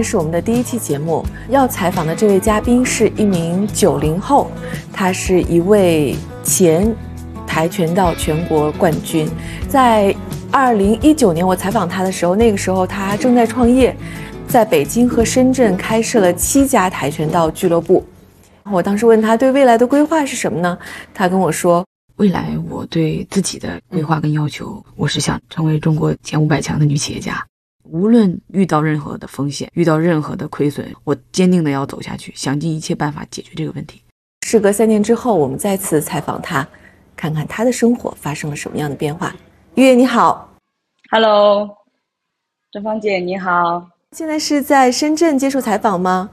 天是我们的第一期节目，要采访的这位嘉宾是一名九零后，他是一位前跆拳道全国冠军。在二零一九年我采访他的时候，那个时候他正在创业，在北京和深圳开设了七家跆拳道俱乐部。我当时问他对未来的规划是什么呢？他跟我说，未来我对自己的规划跟要求，我是想成为中国前五百强的女企业家。无论遇到任何的风险，遇到任何的亏损，我坚定的要走下去，想尽一切办法解决这个问题。事隔三年之后，我们再次采访他，看看他的生活发生了什么样的变化。月你好，Hello，郑芳姐你好，现在是在深圳接受采访吗？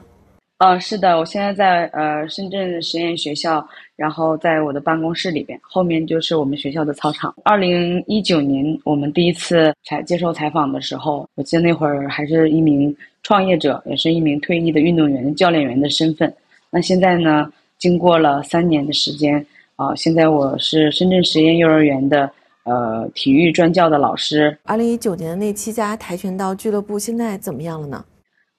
呃，是的，我现在在呃深圳实验学校，然后在我的办公室里边，后面就是我们学校的操场。二零一九年我们第一次采接受采访的时候，我记得那会儿还是一名创业者，也是一名退役的运动员、教练员的身份。那现在呢，经过了三年的时间，啊，现在我是深圳实验幼儿园的呃体育专教的老师。二零一九年的那七家跆拳道俱乐部现在怎么样了呢？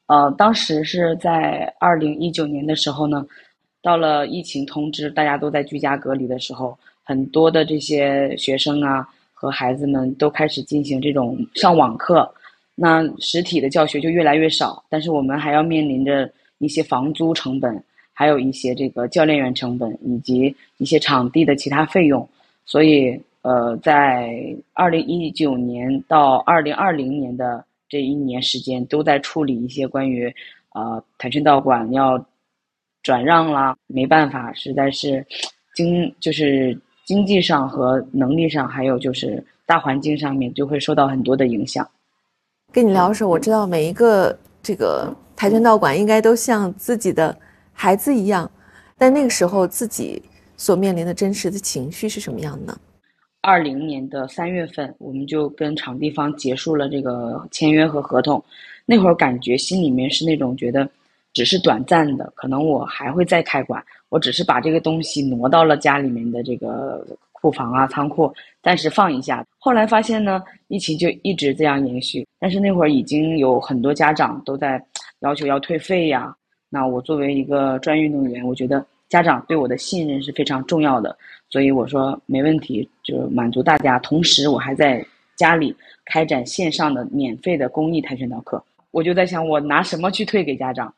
呃，当时是在二零一九年的时候呢，到了疫情通知，大家都在居家隔离的时候，很多的这些学生啊和孩子们都开始进行这种上网课，那实体的教学就越来越少。但是我们还要面临着一些房租成本，还有一些这个教练员成本以及一些场地的其他费用，所以呃，在二零一九年到二零二零年的。这一年时间都在处理一些关于，呃，跆拳道馆要转让啦，没办法，实在是经就是经济上和能力上，还有就是大环境上面，就会受到很多的影响。跟你聊的时候，我知道每一个这个跆拳道馆应该都像自己的孩子一样，但那个时候自己所面临的真实的情绪是什么样的呢？二零年的三月份，我们就跟场地方结束了这个签约和合同。那会儿感觉心里面是那种觉得，只是短暂的，可能我还会再开馆。我只是把这个东西挪到了家里面的这个库房啊、仓库，暂时放一下。后来发现呢，疫情就一直这样延续。但是那会儿已经有很多家长都在要求要退费呀。那我作为一个专业运动员，我觉得家长对我的信任是非常重要的。所以我说没问题，就满足大家。同时，我还在家里开展线上的免费的公益跆拳道课。我就在想，我拿什么去退给家长？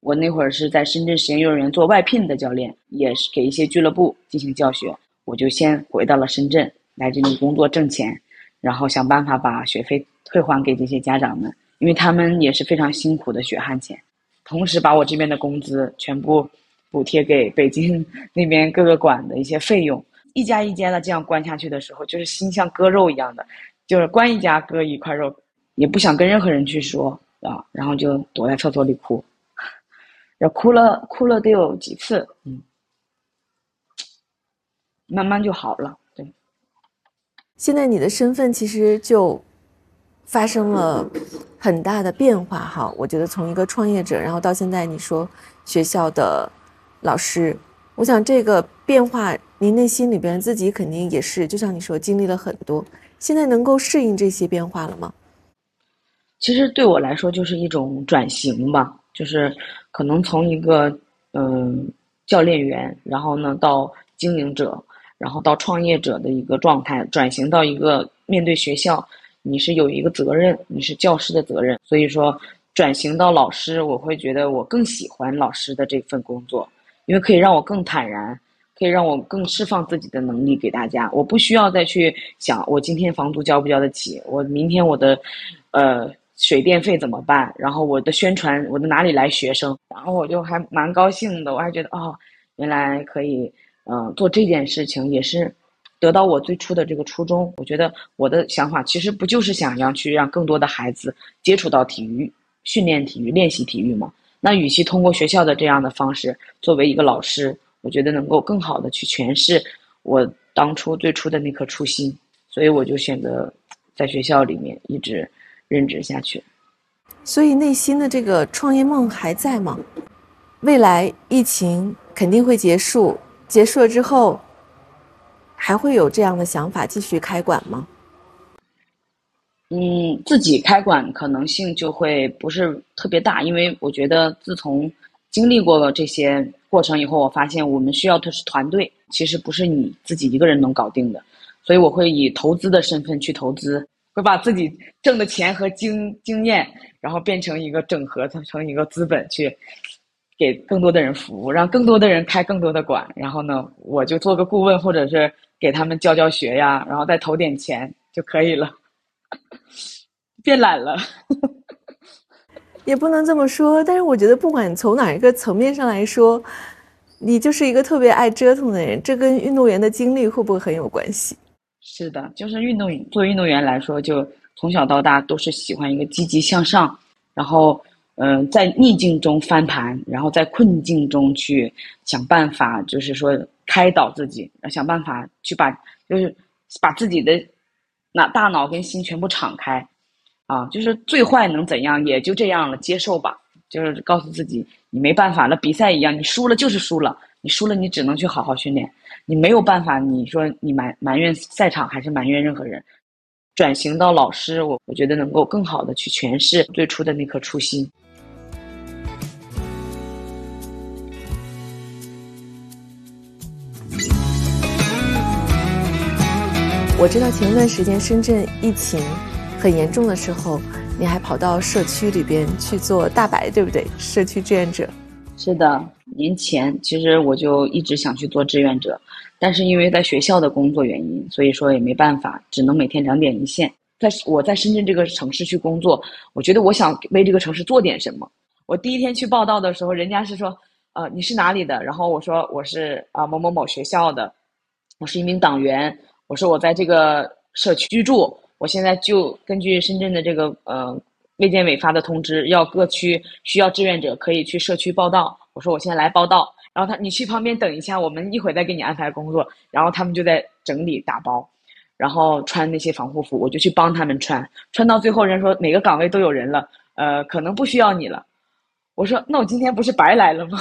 我那会儿是在深圳实验幼儿园做外聘的教练，也是给一些俱乐部进行教学。我就先回到了深圳，来这里工作挣钱，然后想办法把学费退还给这些家长们，因为他们也是非常辛苦的血汗钱。同时，把我这边的工资全部。补贴给北京那边各个馆的一些费用，一家一家的这样关下去的时候，就是心像割肉一样的，就是关一家割一块肉，也不想跟任何人去说啊，然后就躲在厕所里哭，要哭了哭了得有几次，嗯，慢慢就好了。对，现在你的身份其实就发生了很大的变化哈，我觉得从一个创业者，然后到现在你说学校的。老师，我想这个变化，您内心里边自己肯定也是，就像你说，经历了很多，现在能够适应这些变化了吗？其实对我来说就是一种转型吧，就是可能从一个嗯教练员，然后呢到经营者，然后到创业者的一个状态，转型到一个面对学校，你是有一个责任，你是教师的责任，所以说转型到老师，我会觉得我更喜欢老师的这份工作。因为可以让我更坦然，可以让我更释放自己的能力给大家。我不需要再去想我今天房租交不交得起，我明天我的，呃，水电费怎么办？然后我的宣传，我的哪里来学生？然后我就还蛮高兴的，我还觉得哦，原来可以，嗯，做这件事情也是得到我最初的这个初衷。我觉得我的想法其实不就是想要去让更多的孩子接触到体育、训练体育、练习体育吗？那与其通过学校的这样的方式，作为一个老师，我觉得能够更好的去诠释我当初最初的那颗初心，所以我就选择在学校里面一直任职下去。所以内心的这个创业梦还在吗？未来疫情肯定会结束，结束了之后，还会有这样的想法继续开馆吗？嗯，自己开馆可能性就会不是特别大，因为我觉得自从经历过了这些过程以后，我发现我们需要的是团队，其实不是你自己一个人能搞定的，所以我会以投资的身份去投资，会把自己挣的钱和经经验，然后变成一个整合，成一个资本去给更多的人服务，让更多的人开更多的馆，然后呢，我就做个顾问，或者是给他们教教学呀，然后再投点钱就可以了。变懒了，也不能这么说。但是我觉得，不管从哪一个层面上来说，你就是一个特别爱折腾的人。这跟运动员的经历会不会很有关系？是的，就是运动作为运动员来说，就从小到大都是喜欢一个积极向上，然后嗯，在逆境中翻盘，然后在困境中去想办法，就是说开导自己，想办法去把就是把自己的。那大脑跟心全部敞开，啊，就是最坏能怎样，也就这样了，接受吧。就是告诉自己，你没办法，那比赛一样，你输了就是输了，你输了你只能去好好训练，你没有办法。你说你埋埋怨赛场还是埋怨任何人？转型到老师，我我觉得能够更好的去诠释最初的那颗初心。我知道前一段时间深圳疫情很严重的时候，你还跑到社区里边去做大白，对不对？社区志愿者。是的，年前其实我就一直想去做志愿者，但是因为在学校的工作原因，所以说也没办法，只能每天两点一线。在我在深圳这个城市去工作，我觉得我想为这个城市做点什么。我第一天去报道的时候，人家是说，呃，你是哪里的？然后我说我是啊某某某学校的，我是一名党员。我说我在这个社区居住，我现在就根据深圳的这个呃卫健委发的通知，要各区需要志愿者可以去社区报道。我说我现在来报道，然后他你去旁边等一下，我们一会儿再给你安排工作。然后他们就在整理打包，然后穿那些防护服，我就去帮他们穿。穿到最后，人说每个岗位都有人了，呃，可能不需要你了。我说那我今天不是白来了吗？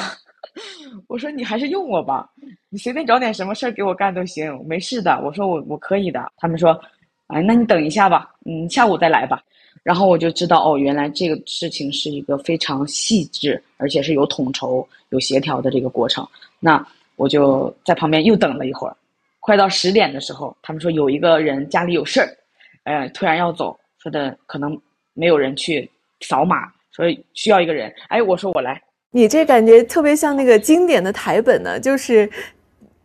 我说你还是用我吧，你随便找点什么事儿给我干都行，没事的。我说我我可以的。他们说，哎，那你等一下吧，嗯，下午再来吧。然后我就知道，哦，原来这个事情是一个非常细致，而且是有统筹、有协调的这个过程。那我就在旁边又等了一会儿，快到十点的时候，他们说有一个人家里有事儿，呃，突然要走，说的可能没有人去扫码，所以需要一个人。哎，我说我来。你这感觉特别像那个经典的台本呢，就是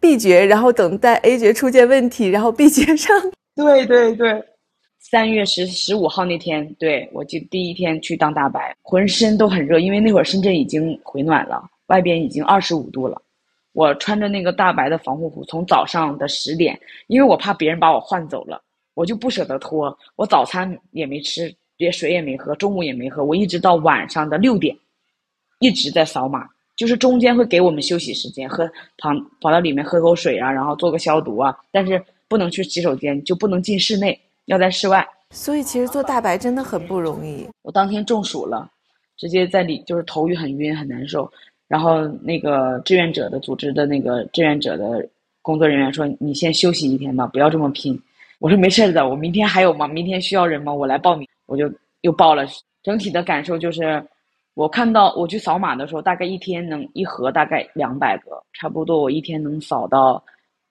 B 角，然后等待 A 角出现问题，然后 B 角上。对对对，三月十十五号那天，对我就第一天去当大白，浑身都很热，因为那会儿深圳已经回暖了，外边已经二十五度了。我穿着那个大白的防护服，从早上的十点，因为我怕别人把我换走了，我就不舍得脱。我早餐也没吃，连水也没喝，中午也没喝，我一直到晚上的六点。一直在扫码，就是中间会给我们休息时间，喝跑跑到里面喝口水啊，然后做个消毒啊，但是不能去洗手间，就不能进室内，要在室外。所以其实做大白真的很不容易。我当天中暑了，直接在里就是头晕很晕很难受，然后那个志愿者的组织的那个志愿者的工作人员说：“你先休息一天吧，不要这么拼。”我说：“没事的，我明天还有吗？明天需要人吗？我来报名。”我就又报了。整体的感受就是。我看到我去扫码的时候，大概一天能一盒大概两百个，差不多我一天能扫到，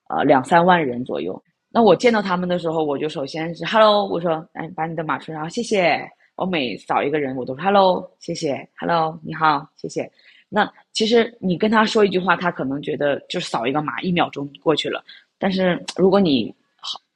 呃两三万人左右。那我见到他们的时候，我就首先是 hello，我说哎把你的码出来，谢谢。我每扫一个人，我都 hello，谢谢，hello 你好，谢谢。那其实你跟他说一句话，他可能觉得就扫一个码，一秒钟过去了。但是如果你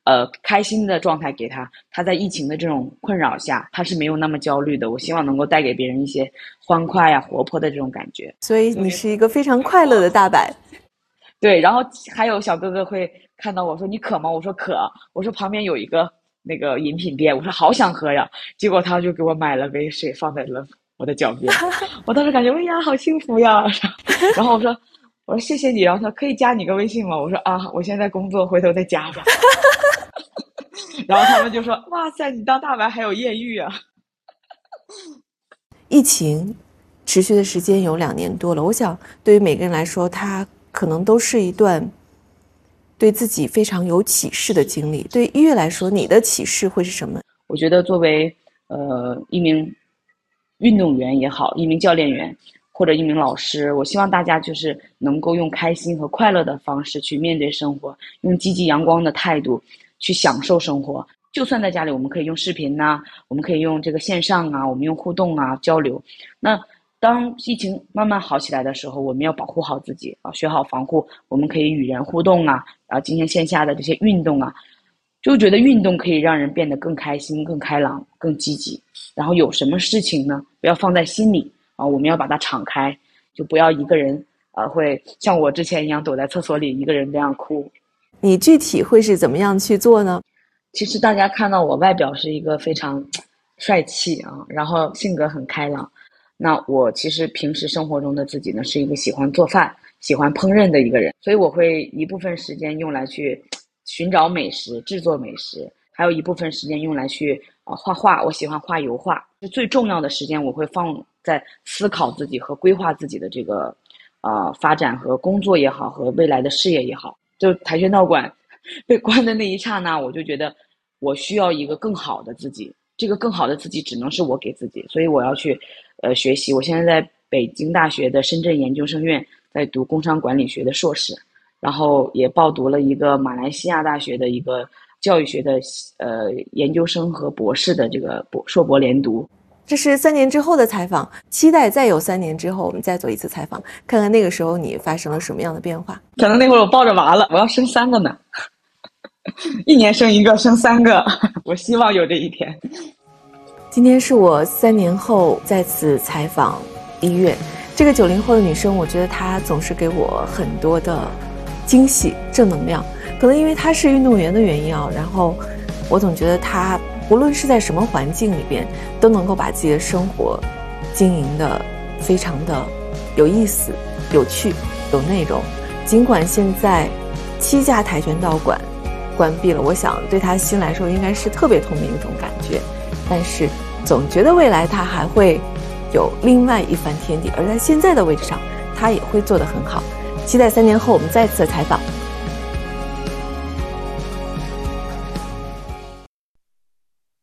呃，开心的状态给他，他在疫情的这种困扰下，他是没有那么焦虑的。我希望能够带给别人一些欢快呀、活泼的这种感觉。所以你是一个非常快乐的大白。对，然后还有小哥哥会看到我说你渴吗？我说渴。我说旁边有一个那个饮品店，我说好想喝呀。结果他就给我买了杯水放在了我的脚边。我当时感觉哎呀，好幸福呀。然后我说我说谢谢你。然后他说可以加你个微信吗？我说啊，我现在工作，回头再加吧。然后他们就说：“哇塞，你当大白还有艳遇啊！”疫情持续的时间有两年多了，我想对于每个人来说，它可能都是一段对自己非常有启示的经历。对于音乐来说，你的启示会是什么？我觉得作为呃一名运动员也好，一名教练员或者一名老师，我希望大家就是能够用开心和快乐的方式去面对生活，用积极阳光的态度去享受生活。就算在家里，我们可以用视频呐，我们可以用这个线上啊，我们用互动啊交流。那当疫情慢慢好起来的时候，我们要保护好自己啊，学好防护。我们可以与人互动啊，啊，进行线下的这些运动啊，就觉得运动可以让人变得更开心、更开朗、更积极。然后有什么事情呢，不要放在心里啊，我们要把它敞开，就不要一个人啊，会像我之前一样躲在厕所里一个人这样哭。你具体会是怎么样去做呢？其实大家看到我外表是一个非常帅气啊，然后性格很开朗。那我其实平时生活中的自己呢，是一个喜欢做饭、喜欢烹饪的一个人，所以我会一部分时间用来去寻找美食、制作美食，还有一部分时间用来去啊画画。我喜欢画油画，就最重要的时间我会放在思考自己和规划自己的这个啊发展和工作也好，和未来的事业也好。就跆拳道馆。被关的那一刹那，我就觉得我需要一个更好的自己。这个更好的自己只能是我给自己，所以我要去呃学习。我现在在北京大学的深圳研究生院在读工商管理学的硕士，然后也报读了一个马来西亚大学的一个教育学的呃研究生和博士的这个博硕博连读。这是三年之后的采访，期待再有三年之后我们再做一次采访，看看那个时候你发生了什么样的变化。可能那会儿我抱着娃了，我要生三个呢。一年生一个，生三个，我希望有这一天。今天是我三年后再次采访一月，这个九零后的女生，我觉得她总是给我很多的惊喜、正能量。可能因为她是运动员的原因啊，然后我总觉得她无论是在什么环境里边，都能够把自己的生活经营的非常的有意思、有趣、有内容。尽管现在七家跆拳道馆。关闭了，我想对他心来说应该是特别痛的一种感觉，但是总觉得未来他还会有另外一番天地，而在现在的位置上，他也会做得很好。期待三年后我们再次采访。